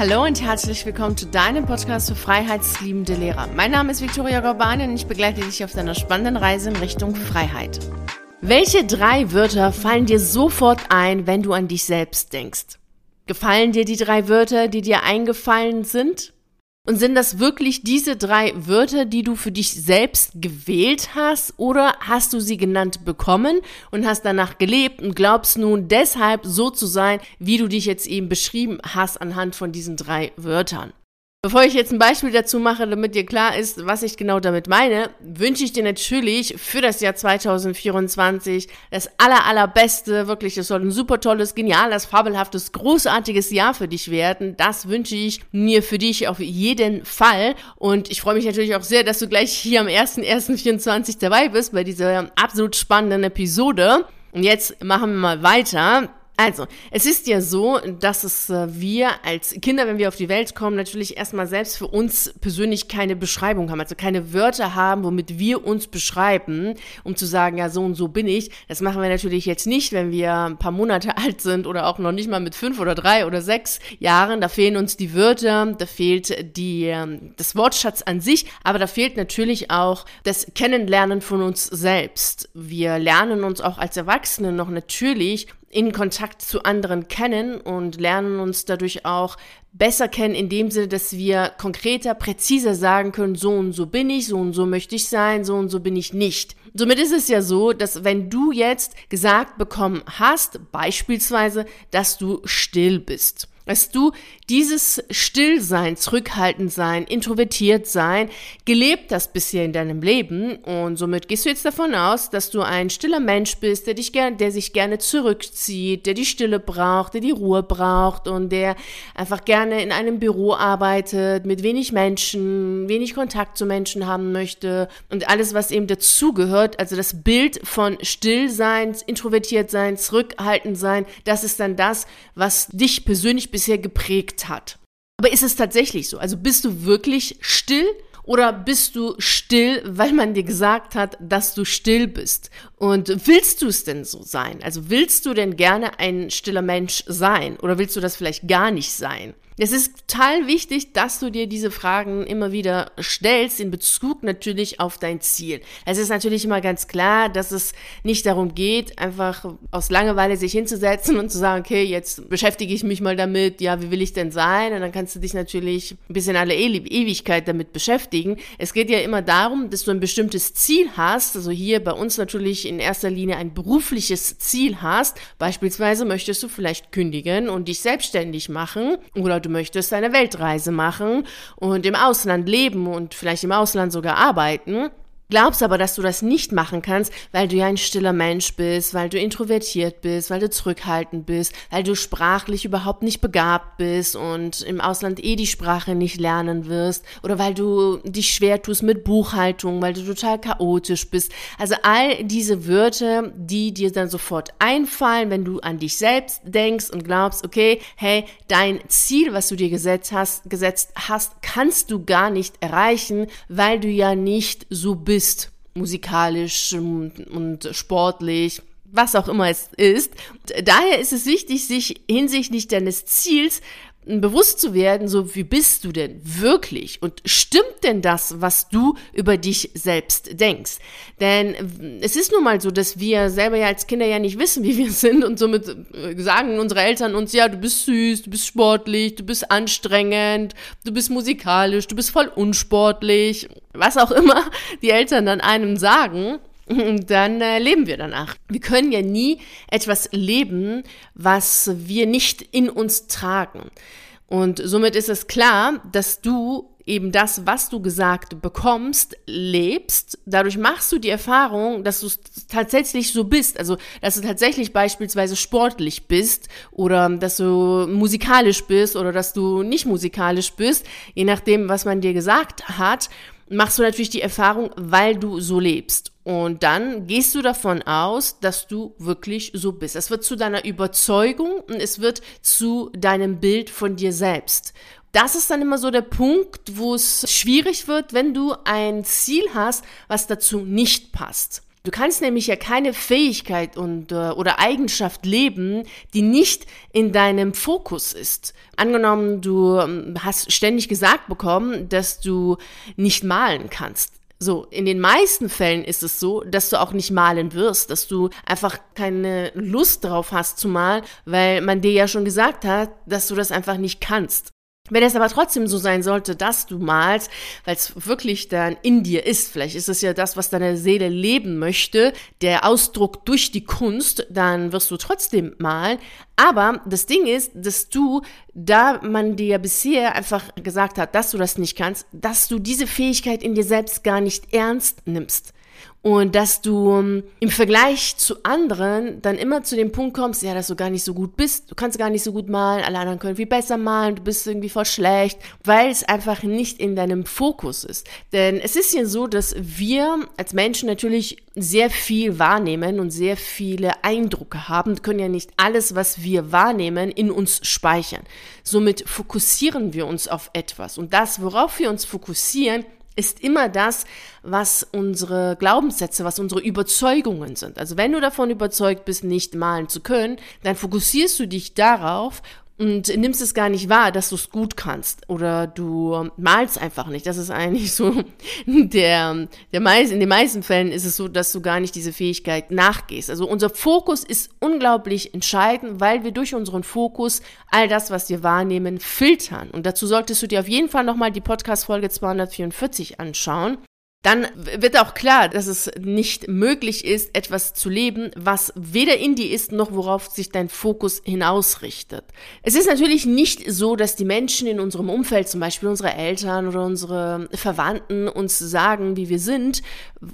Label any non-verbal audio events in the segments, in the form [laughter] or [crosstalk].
Hallo und herzlich willkommen zu deinem Podcast für freiheitsliebende Lehrer. Mein Name ist Viktoria Gorbani und ich begleite dich auf deiner spannenden Reise in Richtung Freiheit. Welche drei Wörter fallen dir sofort ein, wenn du an dich selbst denkst? Gefallen dir die drei Wörter, die dir eingefallen sind? Und sind das wirklich diese drei Wörter, die du für dich selbst gewählt hast? Oder hast du sie genannt bekommen und hast danach gelebt und glaubst nun deshalb so zu sein, wie du dich jetzt eben beschrieben hast anhand von diesen drei Wörtern? Bevor ich jetzt ein Beispiel dazu mache, damit dir klar ist, was ich genau damit meine, wünsche ich dir natürlich für das Jahr 2024 das aller, allerbeste. Wirklich, es soll ein super tolles, geniales, fabelhaftes, großartiges Jahr für dich werden. Das wünsche ich mir für dich auf jeden Fall. Und ich freue mich natürlich auch sehr, dass du gleich hier am 1.1.24 dabei bist bei dieser absolut spannenden Episode. Und jetzt machen wir mal weiter. Also, es ist ja so, dass es äh, wir als Kinder, wenn wir auf die Welt kommen, natürlich erstmal selbst für uns persönlich keine Beschreibung haben, also keine Wörter haben, womit wir uns beschreiben, um zu sagen, ja, so und so bin ich. Das machen wir natürlich jetzt nicht, wenn wir ein paar Monate [laughs] alt sind oder auch noch nicht mal mit fünf oder drei oder sechs Jahren. Da fehlen uns die Wörter, da fehlt die, ähm, das Wortschatz an sich, aber da fehlt natürlich auch das Kennenlernen von uns selbst. Wir lernen uns auch als Erwachsene noch natürlich in Kontakt zu anderen kennen und lernen uns dadurch auch besser kennen, in dem Sinne, dass wir konkreter, präziser sagen können, so und so bin ich, so und so möchte ich sein, so und so bin ich nicht. Somit ist es ja so, dass wenn du jetzt gesagt bekommen hast, beispielsweise, dass du still bist, dass du dieses Stillsein, zurückhaltend sein, introvertiert sein, gelebt hast bisher in deinem Leben. Und somit gehst du jetzt davon aus, dass du ein stiller Mensch bist, der dich gern, der sich gerne zurückzieht, der die Stille braucht, der die Ruhe braucht und der einfach gerne in einem Büro arbeitet, mit wenig Menschen, wenig Kontakt zu Menschen haben möchte. Und alles, was eben dazugehört, also das Bild von Stillsein, introvertiert sein, zurückhaltend sein, das ist dann das, was dich persönlich bisher geprägt hat. Aber ist es tatsächlich so? Also bist du wirklich still oder bist du still, weil man dir gesagt hat, dass du still bist? Und willst du es denn so sein? Also willst du denn gerne ein stiller Mensch sein oder willst du das vielleicht gar nicht sein? Es ist total wichtig, dass du dir diese Fragen immer wieder stellst, in Bezug natürlich auf dein Ziel. Es ist natürlich immer ganz klar, dass es nicht darum geht, einfach aus Langeweile sich hinzusetzen und zu sagen, okay, jetzt beschäftige ich mich mal damit, ja, wie will ich denn sein? Und dann kannst du dich natürlich ein bisschen alle Ewigkeit damit beschäftigen. Es geht ja immer darum, dass du ein bestimmtes Ziel hast, also hier bei uns natürlich in erster Linie ein berufliches Ziel hast. Beispielsweise möchtest du vielleicht kündigen und dich selbstständig machen oder du möchtest eine Weltreise machen und im Ausland leben und vielleicht im Ausland sogar arbeiten, Glaubst aber, dass du das nicht machen kannst, weil du ja ein stiller Mensch bist, weil du introvertiert bist, weil du zurückhaltend bist, weil du sprachlich überhaupt nicht begabt bist und im Ausland eh die Sprache nicht lernen wirst oder weil du dich schwer tust mit Buchhaltung, weil du total chaotisch bist. Also all diese Wörter, die dir dann sofort einfallen, wenn du an dich selbst denkst und glaubst, okay, hey, dein Ziel, was du dir gesetzt hast, gesetzt hast, kannst du gar nicht erreichen, weil du ja nicht so bist bist, musikalisch und sportlich, was auch immer es ist. Daher ist es wichtig, sich hinsichtlich deines Ziels bewusst zu werden, so wie bist du denn wirklich und stimmt denn das, was du über dich selbst denkst? Denn es ist nun mal so, dass wir selber ja als Kinder ja nicht wissen, wie wir [laughs] sind und somit äh, sagen unsere Eltern uns, ja, du bist süß, du bist sportlich, du bist anstrengend, du bist musikalisch, du bist voll unsportlich, was auch immer die Eltern dann einem sagen [laughs] dann äh, leben wir danach. Wir können ja nie etwas leben, was wir nicht in uns tragen. Und somit ist es klar, dass du eben das, was du gesagt bekommst, lebst. Dadurch machst du die Erfahrung, dass du tatsächlich so bist. Also, dass du tatsächlich beispielsweise sportlich bist oder dass du musikalisch bist oder dass du nicht musikalisch bist, je nachdem, was man dir gesagt hat machst du natürlich die Erfahrung, weil du so lebst. Und dann gehst du davon aus, dass du wirklich so bist. Es wird zu deiner Überzeugung und es wird zu deinem Bild von dir selbst. Das ist dann immer so der Punkt, wo es schwierig wird, wenn du ein Ziel hast, was dazu nicht passt. Du kannst nämlich ja keine Fähigkeit und, äh, oder Eigenschaft leben, die nicht in deinem Fokus ist. Angenommen, du ähm, hast ständig gesagt bekommen, dass du nicht malen kannst. So, in den meisten Fällen ist es so, dass du auch nicht malen wirst, dass du einfach keine Lust drauf hast zu malen, weil man dir ja schon gesagt hat, dass du das einfach nicht kannst. Wenn es aber trotzdem so sein sollte, dass du malst, weil es wirklich dann in dir ist, vielleicht ist es ja das, was deine Seele leben möchte, der Ausdruck durch die Kunst, dann wirst du trotzdem malen. Aber das Ding ist, dass du, da man dir bisher einfach gesagt hat, dass du das nicht kannst, dass du diese Fähigkeit in dir selbst gar nicht ernst nimmst und dass du ähm, im Vergleich zu anderen dann immer zu dem Punkt kommst, ja, dass du gar nicht so gut bist, du kannst gar nicht so gut malen, alle anderen können viel besser malen, du bist irgendwie voll schlecht, weil es einfach nicht in deinem Fokus ist. Denn es ist ja so, dass wir als Menschen natürlich sehr viel wahrnehmen und sehr viele Eindrücke haben, wir können ja nicht alles, was wir wahrnehmen, in uns speichern. Somit fokussieren wir uns auf etwas und das, worauf wir uns fokussieren, ist immer das, was unsere Glaubenssätze, was unsere Überzeugungen sind. Also wenn du davon überzeugt bist, nicht malen zu können, dann fokussierst du dich darauf und nimmst es gar nicht wahr, dass du es gut kannst oder du malst einfach nicht. Das ist eigentlich so [laughs] der, der meist, in den meisten Fällen ist es so, dass du gar nicht diese Fähigkeit nachgehst. Also unser Fokus ist unglaublich entscheidend, weil wir durch unseren Fokus all das, was wir wahrnehmen, filtern. Und dazu solltest du dir auf jeden Fall nochmal die Podcast-Folge 244 anschauen dann wird auch klar, dass es nicht möglich ist, etwas zu leben, was weder in dir ist, noch worauf sich dein Fokus hinausrichtet. Es ist natürlich nicht so, dass die Menschen in unserem Umfeld, zum Beispiel unsere Eltern oder unsere Verwandten, uns sagen, wie wir sind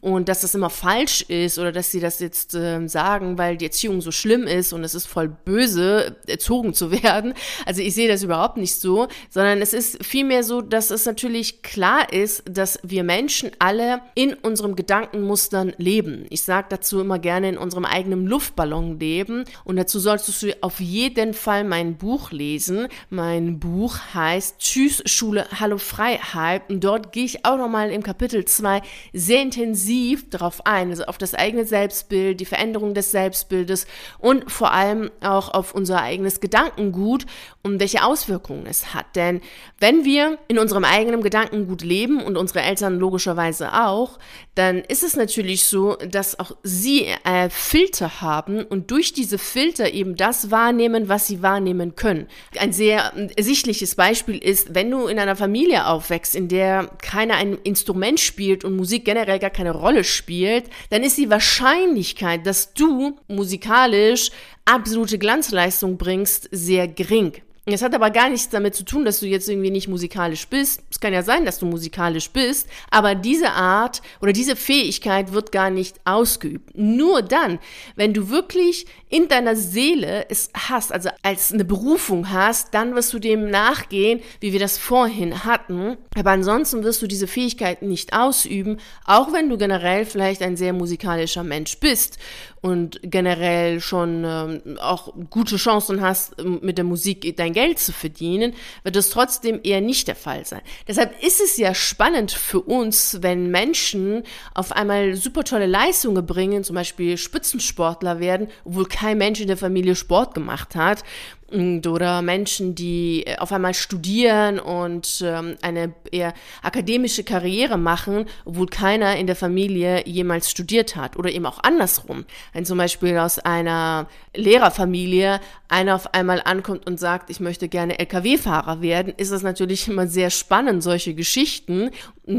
und dass das immer falsch ist oder dass sie das jetzt äh, sagen, weil die Erziehung so schlimm ist und es ist voll böse, erzogen zu [laughs] werden. Also ich sehe das überhaupt nicht so, sondern es ist vielmehr so, dass es natürlich klar ist, dass wir Menschen alle alle in unserem Gedankenmustern leben. Ich sage dazu immer gerne in unserem eigenen Luftballon leben und dazu solltest du auf jeden Fall mein Buch lesen. Mein Buch heißt Tschüss Schule, Hallo Freiheit und dort gehe ich auch nochmal im Kapitel 2 sehr intensiv darauf ein, also auf das eigene Selbstbild, die Veränderung des Selbstbildes und vor allem auch auf unser eigenes Gedankengut und welche Auswirkungen es hat. Denn wenn wir in unserem eigenen Gedankengut leben und unsere Eltern logischerweise Weise auch, dann ist es natürlich so, dass auch sie äh, Filter haben und durch diese Filter eben das wahrnehmen, was sie wahrnehmen können. Ein sehr ersichtliches Beispiel ist, wenn du in einer Familie aufwächst, in der keiner ein Instrument spielt und Musik generell gar keine Rolle spielt, dann ist die Wahrscheinlichkeit, dass du musikalisch absolute Glanzleistung bringst, sehr gering. Es hat aber gar nichts damit zu tun, dass du jetzt irgendwie nicht musikalisch bist. Es kann ja sein, dass du musikalisch bist, aber diese Art oder diese Fähigkeit wird gar nicht ausgeübt. Nur dann, wenn du wirklich in deiner Seele es hast, also als eine Berufung hast, dann wirst du dem nachgehen, wie wir das vorhin hatten. Aber ansonsten wirst du diese Fähigkeit nicht ausüben, auch wenn du generell vielleicht ein sehr musikalischer Mensch bist und generell schon ähm, auch gute Chancen hast, mit der Musik dein Geld zu verdienen, wird es trotzdem eher nicht der Fall sein. Deshalb ist es ja spannend für uns, wenn Menschen auf einmal super tolle Leistungen bringen, zum Beispiel Spitzensportler werden, obwohl kein Mensch in der Familie Sport gemacht hat oder Menschen, die äh, auf einmal studieren und ähm, eine eher akademische Karriere machen, obwohl keiner in der Familie jemals studiert hat. Oder eben auch andersrum. Wenn zum Beispiel aus einer Lehrerfamilie einer auf einmal ankommt und sagt, ich möchte gerne Lkw-Fahrer werden, ist es natürlich immer sehr spannend, solche Geschichten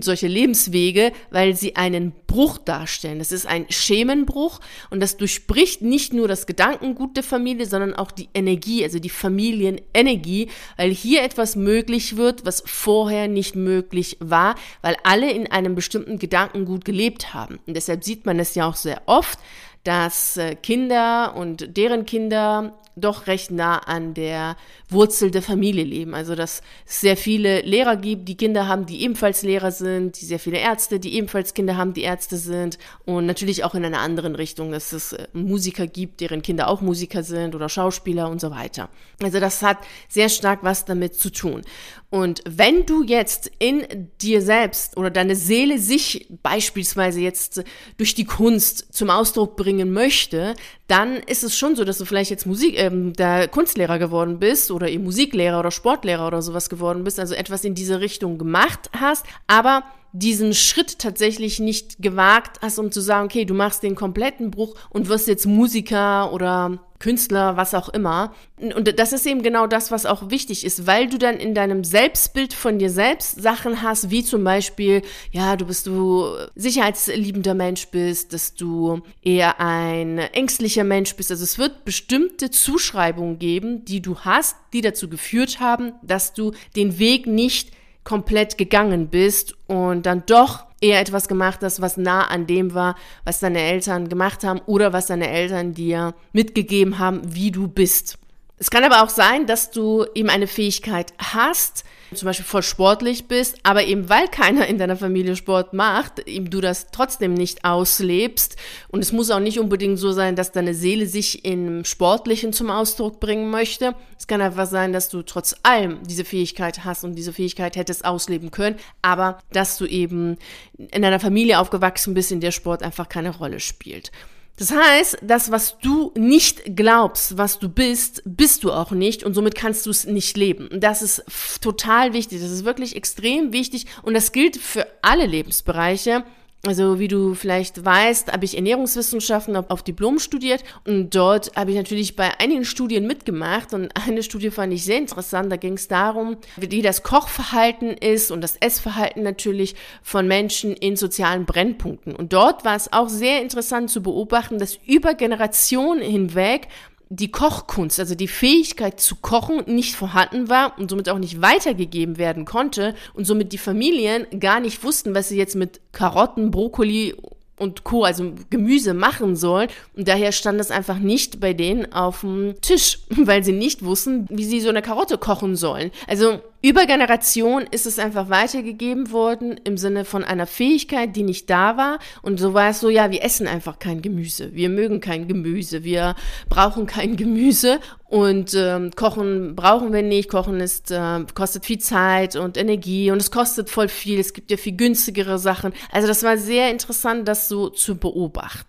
solche Lebenswege, weil sie einen Bruch darstellen. Das ist ein Schemenbruch und das durchbricht nicht nur das Gedankengut der Familie, sondern auch die Energie, also die Familienenergie, weil hier etwas möglich wird, was vorher nicht möglich war, weil alle in einem bestimmten Gedankengut gelebt haben. Und deshalb sieht man es ja auch sehr oft, dass äh, Kinder und deren Kinder doch recht nah an der Wurzel der Familie leben. Also dass es sehr viele Lehrer gibt, die Kinder haben, die ebenfalls Lehrer sind, die sehr viele Ärzte, die ebenfalls Kinder haben, die Ärzte sind und natürlich auch in einer anderen Richtung, dass es äh, Musiker gibt, deren Kinder auch Musiker sind oder Schauspieler und so weiter. Also das hat sehr stark was damit zu tun. Und wenn du jetzt in dir selbst oder deine Seele sich beispielsweise jetzt durch die Kunst zum Ausdruck bringen möchte, dann ist es schon so, dass du vielleicht jetzt Musik, ähm, der Kunstlehrer geworden bist oder eben Musiklehrer oder Sportlehrer oder sowas geworden bist, also etwas in diese Richtung gemacht hast, aber diesen Schritt tatsächlich nicht gewagt hast, um zu sagen, okay, du machst den kompletten Bruch und wirst jetzt Musiker oder Künstler, was auch immer. Und das ist eben genau das, was auch wichtig ist, weil du dann in deinem Selbstbild von dir selbst Sachen hast, wie zum Beispiel, ja, du bist du sicherheitsliebender Mensch bist, dass du eher ein ängstlicher Mensch bist. Also es wird bestimmte Zuschreibungen geben, die du hast, die dazu geführt haben, dass du den Weg nicht komplett gegangen bist und dann doch eher etwas gemacht hast, was nah an dem war, was deine Eltern gemacht haben oder was deine Eltern dir mitgegeben haben, wie du bist. Es kann aber auch sein, dass du eben eine Fähigkeit hast, zum Beispiel voll sportlich bist, aber eben weil keiner in deiner Familie Sport macht, eben du das trotzdem nicht auslebst. Und es muss auch nicht unbedingt so sein, dass deine Seele sich im Sportlichen zum Ausdruck bringen möchte. Es kann einfach sein, dass du trotz allem diese Fähigkeit hast und diese Fähigkeit hättest ausleben können, aber dass du eben in einer Familie aufgewachsen bist, in der Sport einfach keine Rolle spielt. Das heißt, das, was du nicht glaubst, was du bist, bist du auch nicht und somit kannst du es nicht leben. Das ist total wichtig. Das ist wirklich extrem wichtig und das gilt für alle Lebensbereiche. Also wie du vielleicht weißt, habe ich Ernährungswissenschaften auf Diplom studiert und dort habe ich natürlich bei einigen Studien mitgemacht und eine Studie fand ich sehr interessant. Da ging es darum, wie das Kochverhalten ist und das Essverhalten natürlich von Menschen in sozialen Brennpunkten. Und dort war es auch sehr interessant zu beobachten, dass über Generationen hinweg die Kochkunst, also die Fähigkeit zu kochen, nicht vorhanden war und somit auch nicht weitergegeben werden konnte und somit die Familien gar nicht wussten, was sie jetzt mit Karotten, Brokkoli und Co., also Gemüse machen sollen. Und daher stand das einfach nicht bei denen auf dem Tisch, [laughs] weil sie nicht wussten, wie sie so eine Karotte kochen sollen. Also über Generation ist es einfach weitergegeben worden im Sinne von einer Fähigkeit, die nicht da war. Und so war es so, ja, wir essen einfach kein Gemüse. Wir mögen kein Gemüse. Wir brauchen kein Gemüse. Und ähm, Kochen brauchen wir nicht. Kochen ist, äh, kostet viel Zeit und Energie und es kostet voll viel. Es gibt ja viel günstigere Sachen. Also das war sehr interessant, das so zu beobachten.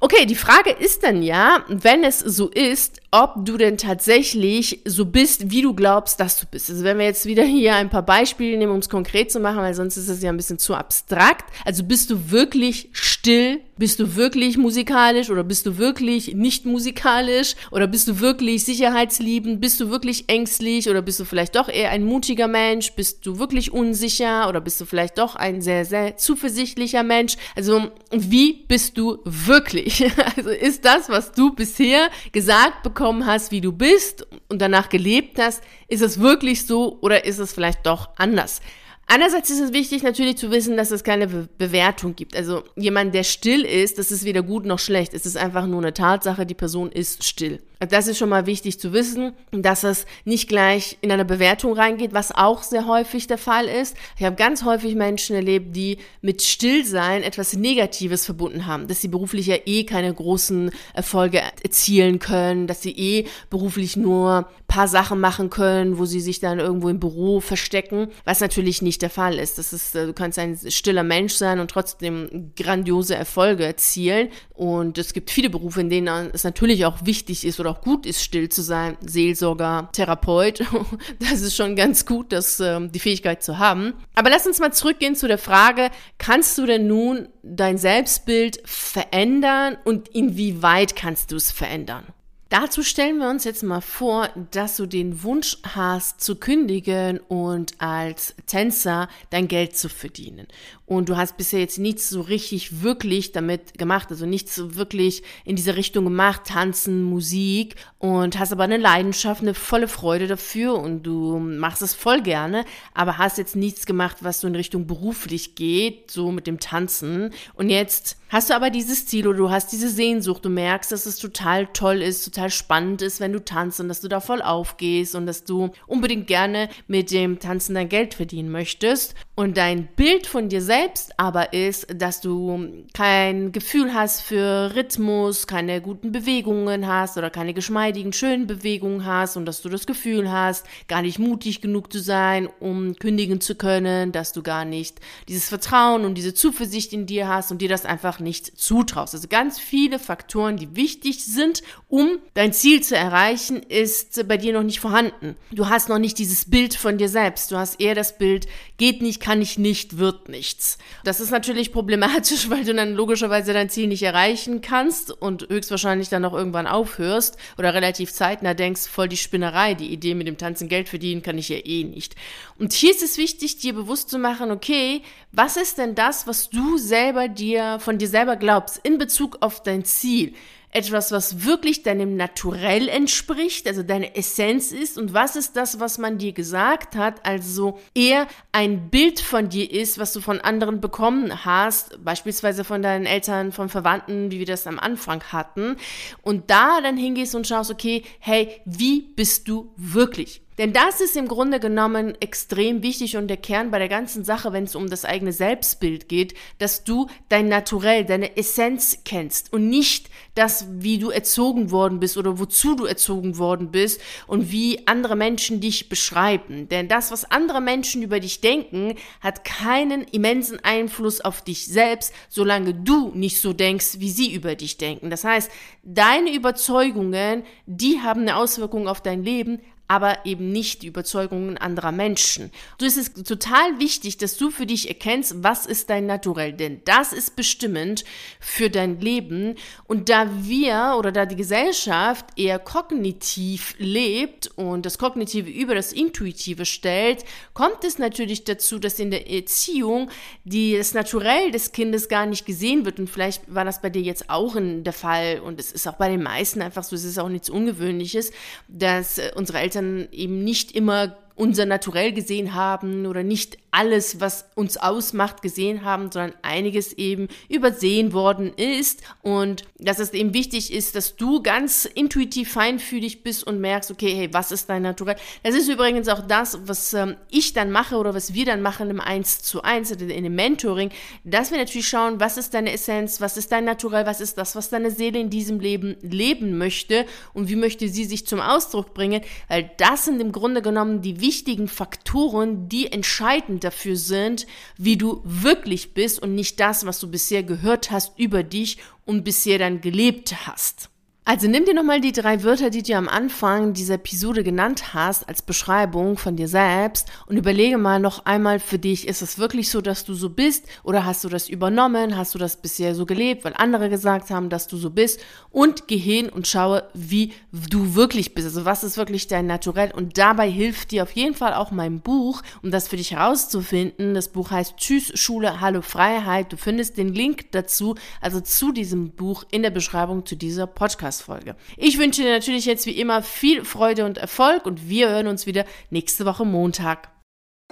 Okay, die Frage ist dann ja, wenn es so ist, ob du denn tatsächlich so bist, wie du glaubst, dass du bist. Also wenn wir jetzt wieder hier ein paar Beispiele nehmen, um es konkret zu machen, weil sonst ist es ja ein bisschen zu abstrakt. Also bist du wirklich still? Bist du wirklich musikalisch oder bist du wirklich nicht musikalisch? Oder bist du wirklich sicherheitsliebend? Bist du wirklich ängstlich oder bist du vielleicht doch eher ein mutiger Mensch? Bist du wirklich unsicher oder bist du vielleicht doch ein sehr, sehr zuversichtlicher Mensch? Also wie bist du wirklich? [laughs] Also ist das, was du bisher gesagt bekommen hast, wie du bist und danach gelebt hast, ist es wirklich so oder ist es vielleicht doch anders? Einerseits ist es wichtig natürlich zu wissen, dass es keine Be Bewertung gibt. Also jemand, der still ist, das ist weder gut noch schlecht. Es ist einfach nur eine Tatsache, die Person ist still. Das ist schon mal wichtig zu wissen, dass es nicht gleich in eine Bewertung reingeht, was auch sehr häufig der Fall ist. Ich habe ganz häufig Menschen erlebt, die mit Stillsein etwas Negatives verbunden haben, dass sie beruflich ja eh keine großen Erfolge erzielen können, dass sie eh beruflich nur paar Sachen machen können, wo sie sich dann irgendwo im Büro verstecken, was natürlich nicht der Fall ist. Das ist, äh, du kannst ein stiller Mensch sein und trotzdem grandiose Erfolge erzielen. Und es gibt viele Berufe, in denen es natürlich auch wichtig ist oder auch gut ist, still zu sein. Seelsorger, Therapeut. [laughs] Das ist schon ganz gut, das, äh, die Fähigkeit zu haben. Aber lass uns mal zurückgehen zu der Frage, kannst du denn nun dein Selbstbild verändern und inwieweit kannst du es verändern? Dazu stellen wir uns jetzt mal vor, dass du den Wunsch hast zu kündigen und als Tänzer dein Geld zu verdienen. Und du hast bisher jetzt nichts so richtig wirklich damit gemacht, also nichts so wirklich in diese Richtung gemacht, tanzen, Musik und hast aber eine Leidenschaft, eine volle Freude dafür und du machst es voll gerne, aber hast jetzt nichts gemacht, was so in Richtung beruflich geht, so mit dem Tanzen. Und jetzt Hast du aber dieses Ziel oder du hast diese Sehnsucht, du merkst, dass es total toll ist, total spannend ist, wenn du tanzt und dass du da voll aufgehst und dass du unbedingt gerne mit dem Tanzen dein Geld verdienen möchtest und dein Bild von dir selbst aber ist, dass du kein Gefühl hast für Rhythmus, keine guten Bewegungen hast oder keine geschmeidigen, schönen Bewegungen hast und dass du das Gefühl hast, gar nicht mutig genug zu sein, um kündigen zu können, dass du gar nicht dieses Vertrauen und diese Zuversicht in dir hast und dir das einfach nicht zutraust. Also ganz viele Faktoren, die wichtig sind, um dein Ziel zu erreichen, ist bei dir noch nicht vorhanden. Du hast noch nicht dieses Bild von dir selbst. Du hast eher das Bild, geht nicht, kann ich nicht, wird nichts. Das ist natürlich problematisch, [laughs] weil du dann logischerweise dein Ziel nicht erreichen kannst und höchstwahrscheinlich dann auch irgendwann aufhörst oder relativ zeitnah denkst, voll die Spinnerei, die Idee mit dem Tanzen Geld verdienen kann ich ja eh nicht. Und hier ist es wichtig, dir bewusst zu machen, okay, was ist denn das, was du selber dir von dir selber glaubst in Bezug auf dein Ziel? Etwas, was wirklich deinem Naturell entspricht, also deine Essenz ist und was ist das, was man dir gesagt hat, also eher ein Bild von dir ist, was du von anderen bekommen hast, beispielsweise von deinen Eltern, von Verwandten, wie wir das am Anfang hatten und da dann hingehst und schaust, okay, hey, wie bist du wirklich? Denn das ist im Grunde genommen extrem wichtig und der Kern bei der ganzen Sache, wenn es um das eigene Selbstbild geht, dass du dein Naturell, deine Essenz kennst und nicht das, wie du erzogen worden bist oder wozu du erzogen worden bist und wie andere Menschen dich beschreiben. Denn das, was andere Menschen über dich denken, hat keinen immensen Einfluss auf dich selbst, solange du nicht so denkst, wie sie über dich denken. Das heißt, deine Überzeugungen, die haben eine Auswirkung auf dein Leben, aber eben nicht die Überzeugungen anderer Menschen. So ist es total wichtig, dass du für dich erkennst, was ist dein Naturell, denn das ist bestimmend für dein Leben. Und da wir oder da die Gesellschaft eher kognitiv lebt und das Kognitive über das Intuitive stellt, kommt es natürlich dazu, dass in der Erziehung die, das Naturell des Kindes gar nicht gesehen wird. Und vielleicht war das bei dir jetzt auch in der Fall und es ist auch bei den meisten einfach so, es ist auch nichts Ungewöhnliches, dass äh, unsere Eltern Eltern eben nicht immer unser Naturell gesehen haben oder nicht alles, was uns ausmacht, gesehen haben, sondern einiges eben übersehen worden ist und dass es eben wichtig ist, dass du ganz intuitiv feinfühlig bist und merkst, okay, hey, was ist dein Naturell? Das ist übrigens auch das, was ähm, ich dann mache oder was wir dann machen im 1 zu 1 oder in dem Mentoring, dass wir natürlich schauen, was ist deine Essenz, was ist dein Naturell, was ist das, was deine Seele in diesem Leben leben möchte und wie möchte sie sich zum Ausdruck bringen, weil das sind im Grunde genommen die wichtigen Faktoren, die entscheidend dafür sind, wie du wirklich bist und nicht das, was du bisher gehört hast über dich und bisher dann gelebt hast. Also nimm dir nochmal die drei Wörter, die du am Anfang dieser Episode genannt hast, als Beschreibung von dir selbst und überlege mal noch einmal für dich, ist es wirklich so, dass du so bist oder hast du das übernommen, hast du das bisher so gelebt, weil andere gesagt haben, dass du so bist und geh hin und schaue, wie du wirklich bist, also was ist wirklich dein Naturell und dabei hilft dir auf jeden Fall auch mein Buch, um das für dich herauszufinden. Das Buch heißt Tschüss Schule, Hallo Freiheit. Du findest den Link dazu, also zu diesem Buch in der Beschreibung zu dieser Podcast. Podcast-Folge. Ich wünsche dir natürlich jetzt wie immer viel Freude und Erfolg und wir hören uns wieder nächste Woche Montag.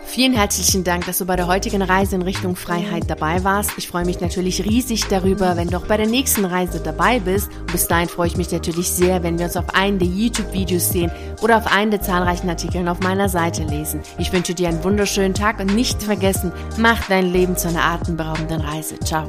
Vielen herzlichen Dank, dass du bei der heutigen Reise in Richtung Freiheit dabei warst. Ich freue mich natürlich riesig darüber, wenn du auch bei der nächsten Reise dabei bist. Und bis dahin freue ich mich natürlich sehr, wenn wir uns auf einen der YouTube-Videos sehen oder auf einen der zahlreichen Artikeln auf meiner Seite lesen. Ich wünsche dir einen wunderschönen Tag und nicht vergessen, mach dein Leben zu einer atemberaubenden Reise. Ciao.